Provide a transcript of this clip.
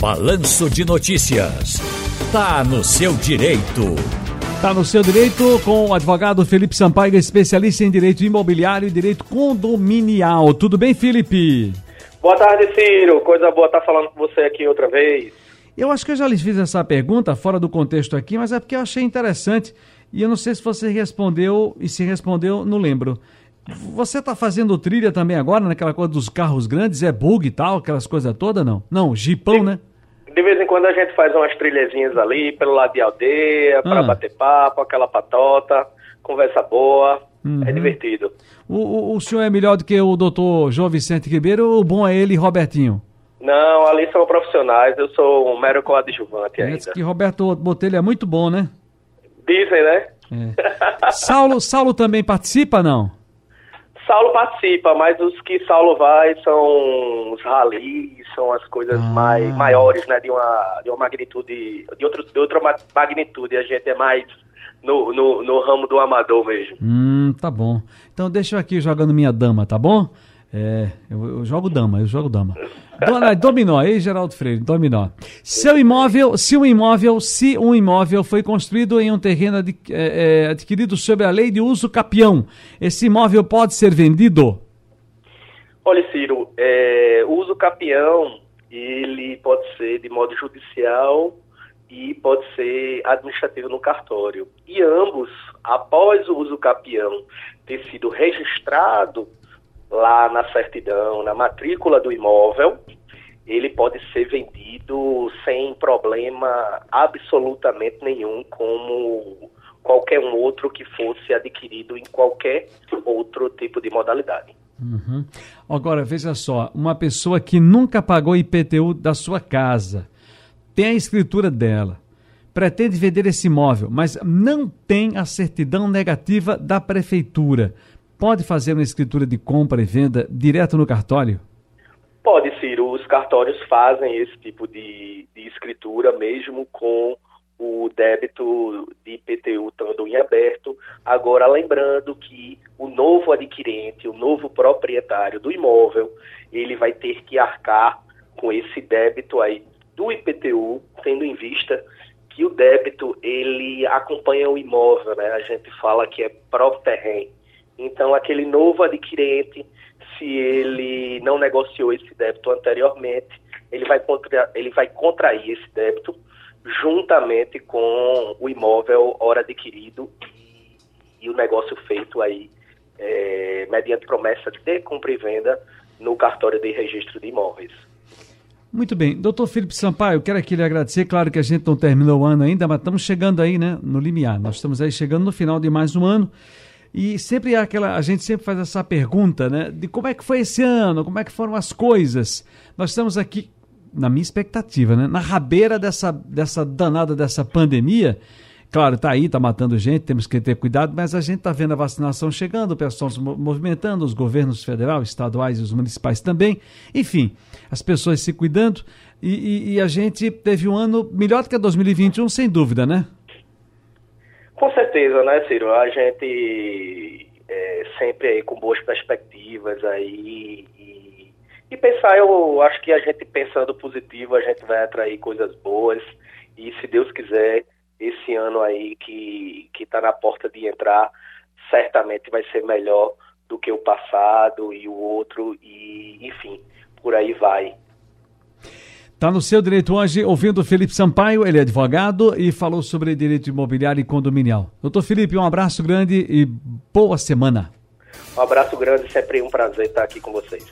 Balanço de Notícias. Tá no seu direito. Tá no seu direito com o advogado Felipe Sampaio, especialista em direito imobiliário e direito condominial. Tudo bem, Felipe? Boa tarde, Ciro. Coisa boa estar falando com você aqui outra vez. Eu acho que eu já lhes fiz essa pergunta fora do contexto aqui, mas é porque eu achei interessante e eu não sei se você respondeu e se respondeu, não lembro. Você está fazendo trilha também agora naquela coisa dos carros grandes? É bug e tal, aquelas coisas todas, não? Não, jipão, né? De vez em quando a gente faz umas trilhazinhas ali pelo lado de aldeia, para Ah. bater papo, aquela patota, conversa boa. Uhum. É divertido. O, o, o senhor é melhor do que o doutor João Vicente Ribeiro ou o bom é ele e Robertinho? Não, ali são profissionais, eu sou um mero coadjuvante Parece ainda. que Roberto Botelho é muito bom, né? Dizem, né? É. Saulo, Saulo também participa, não? Saulo participa, mas os que Saulo vai são os ralis, são as coisas Ah. mais maiores, né? De uma, de uma magnitude, de, outro, de outra ma- magnitude. A gente é mais no, no, no ramo do amador mesmo. Hum, tá bom. Então deixa eu aqui jogando minha dama, tá bom? É, eu, eu jogo dama, eu jogo dama. Dona, dominó, aí Geraldo Freire, dominó. Seu imóvel, se um imóvel, se um imóvel foi construído em um terreno adqu- é, é, adquirido sob a lei de uso capião, esse imóvel pode ser vendido? Olha, Ciro, é, o uso capião, ele pode ser de modo judicial e pode ser administrativo no cartório. E ambos, após o uso capião ter sido registrado lá na certidão, na matrícula do imóvel, ele pode ser vendido sem problema absolutamente nenhum, como qualquer um outro que fosse adquirido em qualquer outro tipo de modalidade. Uhum. Agora, veja só, uma pessoa que nunca pagou IPTU da sua casa, tem a escritura dela, pretende vender esse imóvel, mas não tem a certidão negativa da prefeitura, pode fazer uma escritura de compra e venda direto no cartório? Pode, Ciro. Os cartórios fazem esse tipo de, de escritura mesmo com o débito de IPTU estando em aberto. Agora, lembrando que o novo adquirente, o novo proprietário do imóvel, ele vai ter que arcar com esse débito aí do IPTU, tendo em vista que o débito ele acompanha o imóvel, né? A gente fala que é próprio terreno. Então, aquele novo adquirente, se ele não negociou esse débito anteriormente, ele vai, contra, ele vai contrair esse débito juntamente com o imóvel hora adquirido e, o negócio feito aí é, mediante promessa de compra e venda no cartório de registro de imóveis. Muito bem. Doutor Felipe Sampaio, quero aqui lhe agradecer. Claro que a gente não terminou o ano ainda, mas estamos chegando aí, né, no limiar. Nós estamos aí chegando no final de mais um ano. E sempre aquela, a gente sempre faz essa pergunta, né, de como é que foi esse ano, como é que foram as coisas. Nós estamos aqui, na minha expectativa, né, na rabeira dessa, dessa danada dessa pandemia. Claro, tá aí, tá matando gente, temos que ter cuidado, mas a gente tá vendo a vacinação chegando, o pessoal se mo- movimentando, os governos federal, estaduais e os municipais também. Enfim, as pessoas se cuidando e, e- e a gente teve um ano melhor do que 2021, sem dúvida, né? Com certeza, né, Ciro? A gente é, sempre aí com boas perspectivas aí e, e pensar, eu acho que a gente pensando positivo, a gente vai atrair coisas boas e se Deus quiser, esse ano aí que que está na porta de entrar, certamente vai ser melhor do que o passado e o outro e enfim, por aí vai. Tá no seu direito hoje, ouvindo o Felipe Sampaio, ele é advogado e falou sobre direito imobiliário e condominial. Doutor Felipe, um abraço grande e boa semana. Um abraço grande, sempre um prazer estar aqui com vocês.